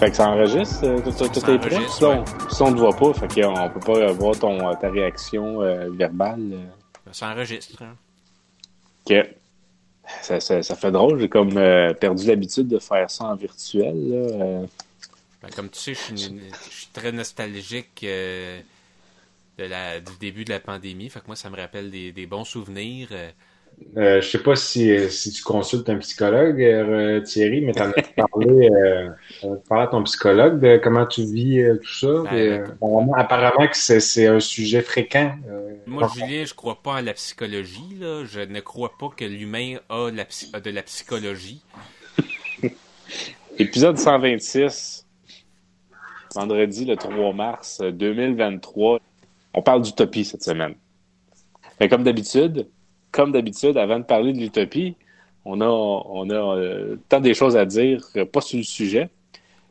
Fait que ça enregistre, euh, tout, tout, tout Ça est prêt? Si on, ouais. si on ne voit pas, fait qu'on peut pas avoir ton, ta réaction euh, verbale. euh. Ça enregistre. hein. Ok. Ça, ça, ça fait drôle, j'ai comme euh, perdu l'habitude de faire ça en virtuel. Là. euh. Ben, comme tu sais, je suis, une- je suis très nostalgique euh, de la, du début de la pandémie. Fait que moi, ça me rappelle des, des bons souvenirs. Euh. Je sais pas si, si tu consultes un psychologue, euh, Thierry, mais t'en as parlé, euh, parlé à ton psychologue de comment tu vis euh, tout ça. Ben, Et, apparemment, apparemment que c'est, c'est un sujet fréquent. euh, Moi, Julien, je crois pas à la psychologie. Là. Je ne crois pas que l'humain a, la psy- a de la psychologie. Épisode 126, vendredi le 3 mars euh, 2023. On parle d'utopie cette semaine. Mais comme d'habitude, comme d'habitude, avant de parler de l'utopie, on a, on a euh, tant des choses à dire, euh, pas sur le sujet.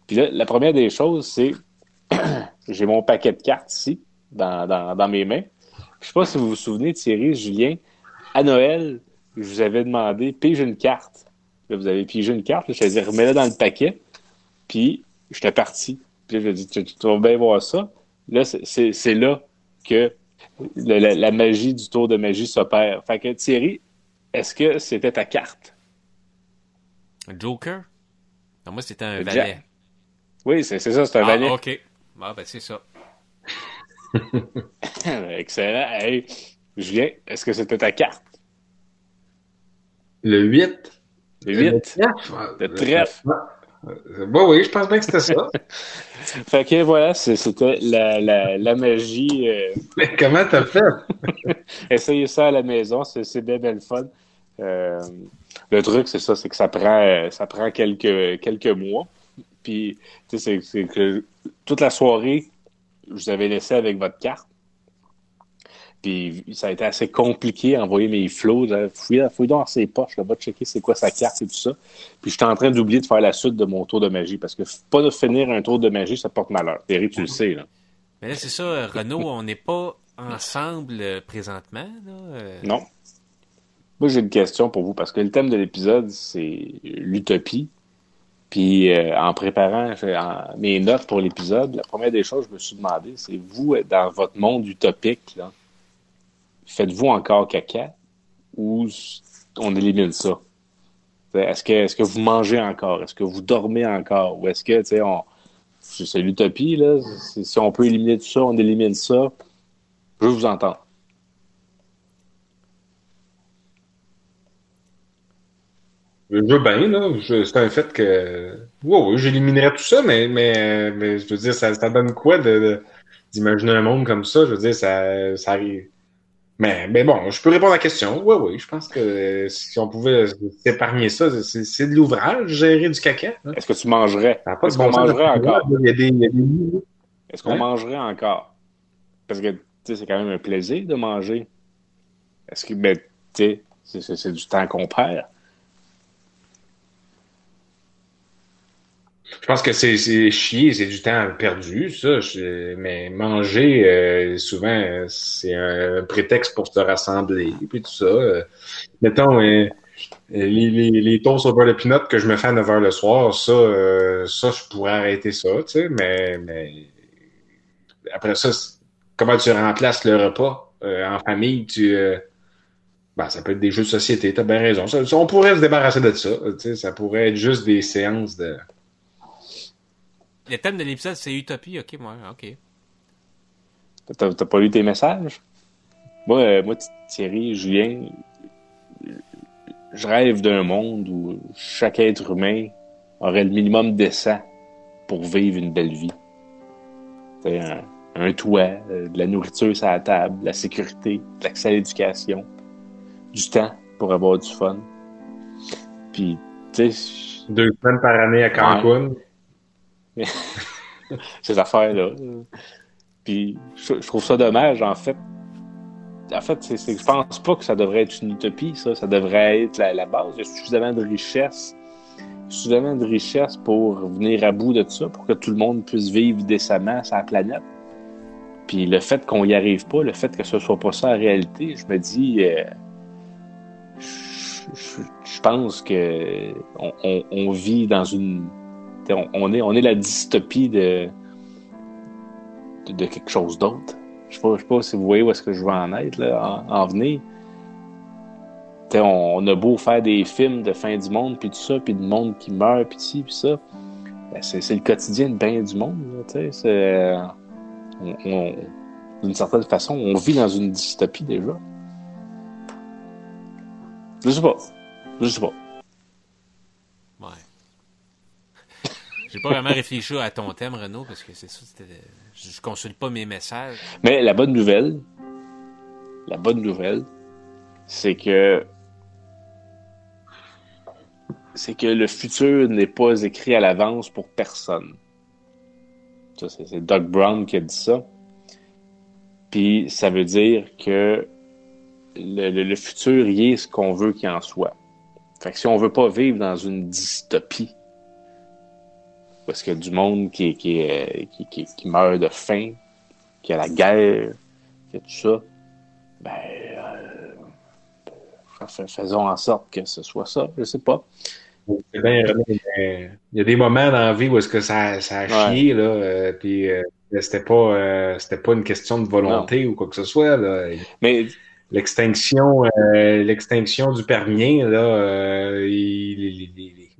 Puis là, la première des choses, c'est j'ai mon paquet de cartes ici, dans, dans, mes mains. Je sais pas si vous vous souvenez, Thierry, Julien, à Noël, je vous avais demandé, pige une carte. Là, vous avez pigé une carte, là, je te dis, remets-la dans le paquet. Puis, j'étais parti. Puis là, je dis, tu, tu vas bien voir ça. Là, c'est là que le- la, la magie du tour de magie s'opère. Fait que, Thierry, est-ce que c'était ta carte? Un Joker? Non, moi, c'était un Le valet. Oui, c'est ça, c'est un Ah, valet. ok. Ah, ben, c'est ça. Excellent. Hey, Julien, est-ce que c'était ta carte? Le 8. Le 8. trèfle. Le trèfle. Euh, Bah oui, je pense bien que c'était ça. Fait que voilà, c'était la, la, la magie. euh, Mais comment t'as fait? Essayez ça à la maison, c'est c'est bien, bien le fun. Euh, le truc, c'est ça, c'est que ça prend, euh, ça prend quelques, quelques mois. Puis, tu sais, c'est que toute la soirée, je vous avais laissé avec votre carte. Puis, ça a été assez compliqué à envoyer mes flots. Fouille, fouille dans ses poches, là, va checker c'est quoi sa carte et tout ça. Puis, j'étais en train d'oublier de faire la suite de mon tour de magie parce que pas de finir un tour de magie, ça porte malheur. Thierry, tu le sais, là. Mais là, c'est ça, euh, Renaud, on n'est pas ensemble euh, présentement. Là. euh. Non. Moi, j'ai une question pour vous parce que le thème de l'épisode, c'est l'utopie. Puis, euh, en préparant en- mes notes pour l'épisode, la première des choses que je me suis demandé, c'est vous, dans votre monde utopique, là, faites-vous encore caca ou on élimine ça? Est-ce que, est-ce que vous mangez encore? Est-ce que vous dormez encore? Ou est-ce que, tu sais, on... c'est l'utopie, là? Si on peut éliminer tout ça, on élimine ça. Je veux vous entendre. Je veux bien, là. C'est un fait que. Oui, j'éliminerais tout ça, mais, mais, mais je veux dire, ça, donne quoi d'imaginer un monde comme ça? Je veux dire, ça, ça arrive. Mais, mais bon, je peux répondre à la question. Oui, oui, je pense que euh, si on pouvait s'épargner ça, c'est, de l'ouvrage, gérer du caca. hein. Est-ce que tu mangerais? Est-ce qu'on mangerait encore? Il y a des, des. Est-ce qu'on mangerait encore? Parce que, tu sais, c'est quand même un plaisir de manger. Est-ce que, ben, tu sais, c'est du temps qu'on perd. Je pense que c'est, chier, c'est du temps perdu, ça. Je- mais manger, euh, souvent, c'est un prétexte pour se rassembler, puis tout ça. Euh, mettons, euh, les, les, les toasts au beurre de pinot que je me fais à 9 h le soir, ça, euh, ça, je pourrais arrêter ça, tu sais, mais, mais après ça, comment tu remplaces le repas euh, en famille? Tu, euh, ben, ça peut être des jeux de société, t'as bien raison. Ça- on pourrait se débarrasser de ça, ça pourrait être juste des séances de... Le thème de l'épisode, c'est Utopie. Ok, moi, ok. T'as t'as pas lu tes messages? Moi, euh, moi, Thierry, Julien, je rêve d'un monde où chaque être humain aurait le minimum décent pour vivre une belle vie. Un, un toit, euh, de la nourriture sur la table, la sécurité, de l'accès à l'éducation, du temps pour avoir du fun. Puis, tu sais, Deux semaines par année à Cancun. ces affaires-là. Puis je, trouve ça dommage, en fait. En fait, c'est, c'est je pense pas que ça devrait être une utopie, ça. Ça devrait être la, base. Il y a suffisamment de richesse, suffisamment de richesse pour venir à bout de ça, pour que tout le monde puisse vivre décemment sur la planète. Puis le fait qu'on y arrive pas, le fait que ce soit pas ça en réalité, je me dis, euh, je, pense que on, on- on vit dans une On, est, on est la dystopie de, de, quelque chose d'autre. Je sais pas, sais pas si vous voyez où est-ce que je veux en être, là, en, venir. On, a beau faire des films de fin du monde, puis tout ça, puis du monde qui meurt, puis ci, puis ça. Ben, c'est le quotidien de bien du monde. D'une certaine façon, on vit dans une dystopie déjà. Je sais pas. Je sais pas. Ouais. J'ai pas vraiment réfléchi à ton thème, Renaud, parce que c'est ça, je consulte pas mes messages. Mais la bonne nouvelle, la bonne nouvelle, c'est que c'est que le futur n'est pas écrit à l'avance pour personne. c'est Doug Brown qui a dit ça. Puis ça veut dire que le, futur y est ce qu'on veut qu'il en soit. Fait que si on veut pas vivre dans une dystopie, parce qu'il y a du monde qui, qui, qui, qui, meurt de faim, qui a la guerre, qui a tout ça, ben, euh, faisons en sorte que ce soit ça, je sais pas. il y a des moments dans la vie où est-ce que ça, ça a chié, là, euh, puis euh, c'était pas, c'était pas une question de volonté ou quoi que ce soit, là. Mais l'extinction euh, l'extinction du permien là euh,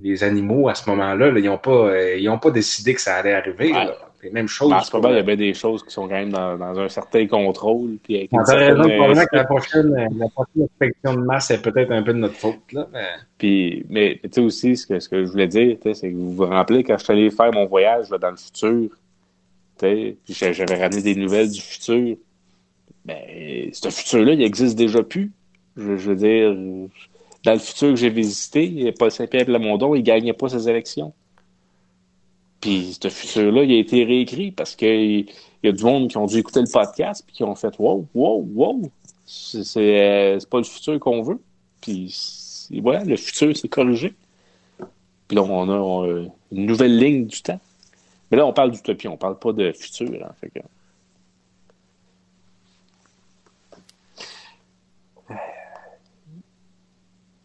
les, animaux à ce moment-là ils n'ont pas euh, ils ont pas décidé que ça allait arriver là. les mêmes choses en ce moment il y avait des choses qui sont quand même dans, dans un certain contrôle puis avec raison probablement que la prochaine la prochaine extinction de masse est peut-être un peu de notre faute là mais puis mais tu sais aussi ce que ce que je voulais dire c'est que vous vous rappelez quand je suis allé faire mon voyage là, dans le futur tu sais j'avais ramené des nouvelles du futur ben, ce futur-là, il existe déjà plus. Je, veux dire, dans le futur que j'ai visité, Paul Saint-Pierre Plamondon, il gagnait pas ses élections. Puis ce futur-là, il a été réécrit parce qu'il y a du monde qui ont dû écouter le podcast puis qui ont fait Wow, wow, wow, c'est euh, pas le futur qu'on veut. Puis voilà, le futur s'est corrigé. Puis là, on a, une nouvelle ligne du temps. Mais là, on parle d'utopie, on parle pas de futur. Hein, fait.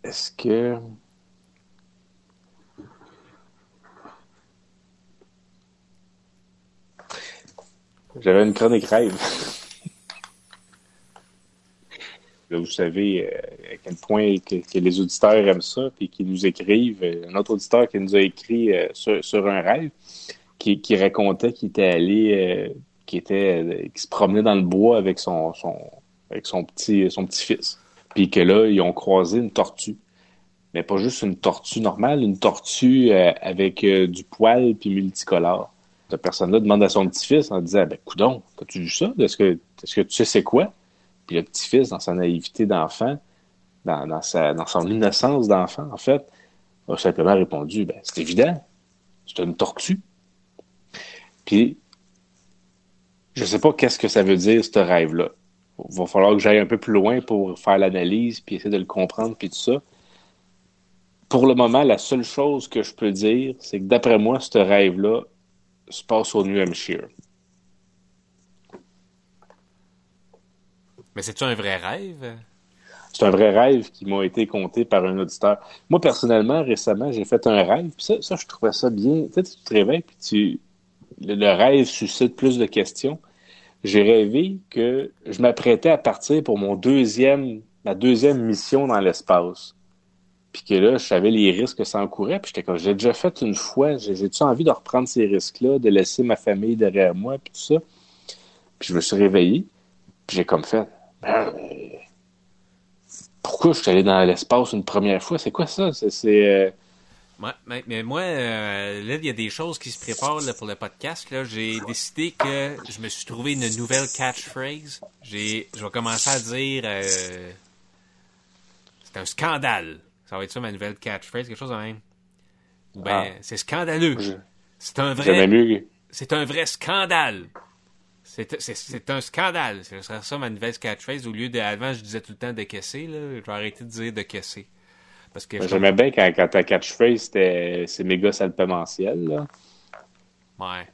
Est-ce que. J'avais une chronique rêve? Là, vous savez euh, à quel point que, les auditeurs aiment ça, puis qu'ils nous écrivent. Euh, un autre auditeur qui nous a écrit euh, sur, un rêve, qui, racontait qu'il était allé, qui était, qui se promenait dans le bois avec son, son avec son petit, son petit-fils. Puis que là, ils ont croisé une tortue. Mais pas juste une tortue normale, une tortue euh, avec euh, du poil puis multicolore. Cette personne-là demande à son petit-fils en disant Ben, coudon, as-tu vu ça? Est-ce que, tu sais c'est quoi? Puis le petit-fils, dans sa naïveté d'enfant, dans, dans, son innocence d'enfant, en fait, a simplement répondu Ben, c'est évident, c'est une tortue. Puis, je sais pas qu'est-ce que ça veut dire, ce rêve-là. Il va falloir que j'aille un peu plus loin pour faire l'analyse, puis essayer de le comprendre, puis tout ça. Pour le moment, la seule chose que je peux dire, c'est que d'après moi, ce rêve-là se passe au New Hampshire. Mais c'est-tu un vrai rêve? C'est un vrai rêve qui m'a été conté par un auditeur. Moi, personnellement, récemment, j'ai fait un rêve, puis ça, ça, je trouvais ça bien. Tu sais, tu te réveilles, puis tu... le rêve suscite plus de questions j'ai rêvé que je m'apprêtais à partir pour mon deuxième, ma deuxième mission dans l'espace. Puis que là, je savais les risques que ça encourait. Puis j'étais comme, j'ai déjà fait une fois, j'ai-tu envie de reprendre ces risques-là, de laisser ma famille derrière moi, puis tout ça? Puis je me suis réveillé, puis j'ai comme fait, ben, pourquoi je suis allé dans l'espace une première fois? C'est quoi ça? C'est... Mais, moi, euh, là, il y a des choses qui se préparent pour le podcast. Là, j'ai décidé que je me suis trouvé une nouvelle catchphrase. J'ai, je vais commencer à dire, euh, c'est un scandale. Ça va être ça ma nouvelle catchphrase, quelque chose de même. ben, ah. c'est scandaleux. C'est un vrai. C'est un vrai scandale. C'est un scandale. Ce serait ça ma nouvelle catchphrase. Au lieu de, avant, je disais tout le temps de caisser, là. Je vais arrêter de dire de caisser. J'aimais bien quand, quand ta catchphrase, c'était c'est méga salpementiel, là. Ouais.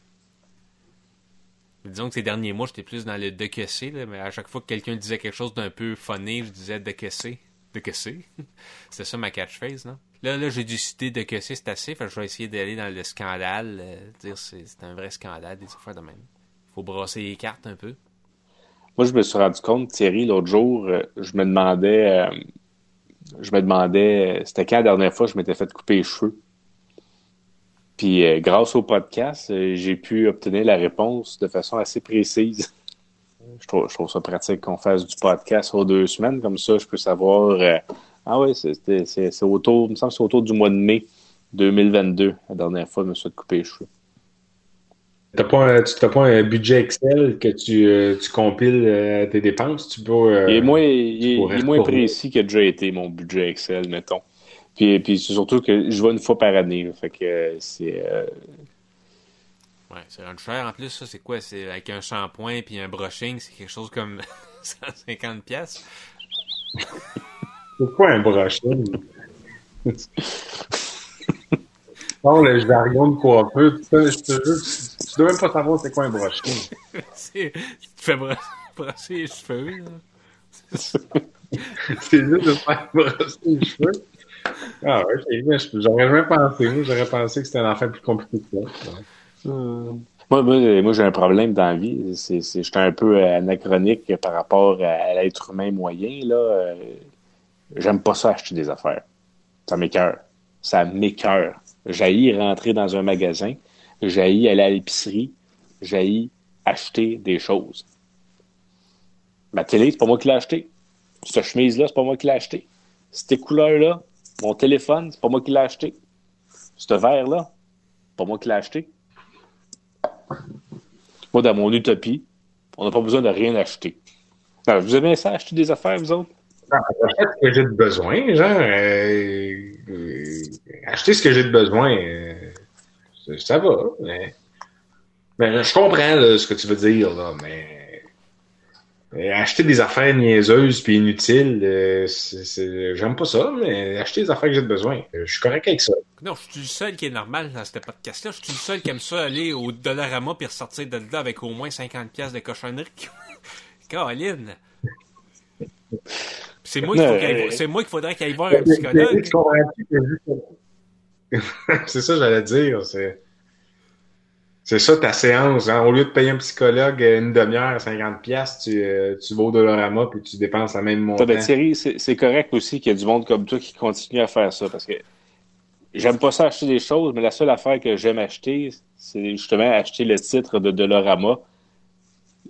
Disons que ces derniers mois, j'étais plus dans le de là, mais à chaque fois que quelqu'un disait quelque chose d'un peu funny, je disais de caisser. De C'était ça ma catchphrase, non? Là, là j'ai décidé de que c'est assez. Fait que je vais essayer d'aller dans le scandale. euh, dire c'est c'est un vrai scandale, des affaires de même. Faut brasser les cartes un peu. Moi, je me suis rendu compte, Thierry, l'autre jour, euh, je me demandais, euh, je me demandais, euh, c'était quand la dernière fois que je m'étais fait couper les cheveux? Puis, euh, grâce au podcast, euh, j'ai pu obtenir la réponse de façon assez précise. Je trouve, ça pratique qu'on fasse du podcast aux deux semaines, comme ça, je peux savoir. ah oui, c'est autour, me semble c'est autour du mois de mai 2022, la dernière fois je me suis fait couper les cheveux. T'as pas, un- tu n'as pas un budget Excel que tu, euh, tu compiles euh, tes dépenses? Tu peux, euh, Il est moins, il est- pourrais il est moins précis a déjà été mon budget Excel, mettons. Puis, puis c'est surtout que je vais une fois par année. là. Fait que c'est. euh, Ouais, c'est rendu cher. En plus, ça, c'est quoi? C'est avec un shampoing puis un brushing, c'est quelque chose comme 150 pièces. C'est quoi un brushing? Non, le jargon de coiffeur, je te jure, tu, dois même pas savoir c'est quoi un brushing. C'est- tu te fais bro- brosser les cheveux, là. c'est juste de faire brosser les cheveux. Ah ouais, c'est bien, je- j'aurais jamais pensé. J'aurais pensé que c'était un affaire plus compliqué que ça. Moi, moi, moi, j'ai un problème dans la vie. C'est, c'est, j'étais un peu anachronique par rapport à, à l'être humain moyen. Là. Euh, J'aime pas ça acheter des affaires. Ça m'écœure. Ça m'écœure. J'haïs rentrer dans un magasin. J'haïs aller à l'épicerie. J'haïs acheter des choses. Ma télé, c'est pas moi qui l'ai acheté. Cette chemise-là, c'est pas moi qui l'ai acheté. Cette couleur-là, mon téléphone, c'est pas moi qui l'ai acheté. Ce verre-là, pas moi qui l'ai acheté. Moi, dans mon utopie, on n'a pas besoin de rien acheter. Alors, vous aimez ça, acheter des affaires, vous autres? Non, J'achète ce que j'ai de besoin, genre. euh, euh, acheter ce que j'ai de besoin, euh, ça, va. Mais, mais je comprends là, ce que tu veux dire, là, mais euh, acheter des affaires niaiseuses puis inutiles, euh, j'aime pas ça, mais acheter des affaires que j'ai besoin, euh, je suis correct avec ça. Non, je suis le seul qui est normal dans ce podcast-là. Je suis le seul qui aime ça aller au Dollarama puis ressortir de là avec au moins 50 pièces de cochonnerie. Caroline! C'est moi qu'il faut qu'il aille- c'est moi qu'il faudrait qu'il aille voir un psychologue. Tu comprends-tu que juste- c'est ça que j'allais dire. C'est, c'est ça ta séance. hein. Au lieu de payer un psychologue euh, une demi-heure à 50$, piastres, tu, euh, tu vas au Dollarama puis tu dépenses la même montant. Ben, Thierry, c'est c'est correct aussi qu'il y a du monde comme toi qui continue à faire ça parce que j'aime pas ça acheter des choses, mais la seule affaire que j'aime acheter, c'est justement acheter le titre de Dolorama.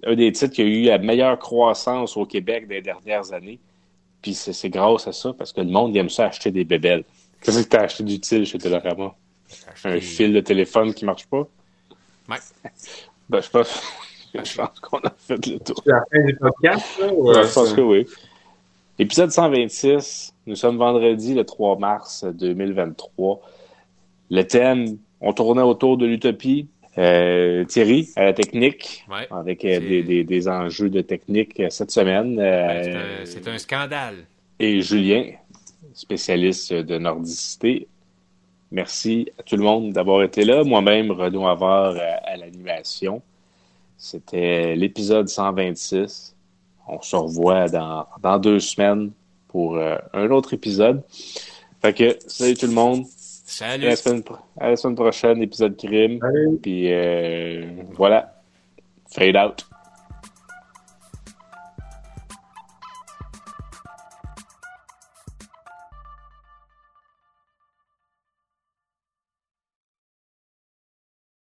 Un des titres qui a eu la meilleure croissance au Québec des dernières années. Puis c'est c'est grâce à ça parce que le monde aime ça acheter des bébelles. Qu'est-ce que tu as acheté d'utile chez Dolorama? Un fil de téléphone qui marche pas? Ouais. Ben, je pense, je pense qu'on a fait le tour. C'est la fin du podcast, là? ou, Ouais, euh, je pense que oui. Épisode 126. Nous sommes vendredi, le 3 mars 2023. Le thème, on tournait autour de l'utopie. Euh, Thierry, à la technique, Ouais. avec euh, des, des- des enjeux de technique cette semaine. euh, Ben, c'est un- c'est un scandale. et Julien, spécialiste de nordicité. Merci à tout le monde d'avoir été là. Moi-même, Renaud Havard à l'animation. C'était l'épisode 126. On se revoit dans, dans deux semaines pour euh, un autre épisode. Fait que, salut tout le monde. À Salut! la semaine, pro- à la semaine prochaine, épisode crime. Salut. Puis euh, voilà. Fade out.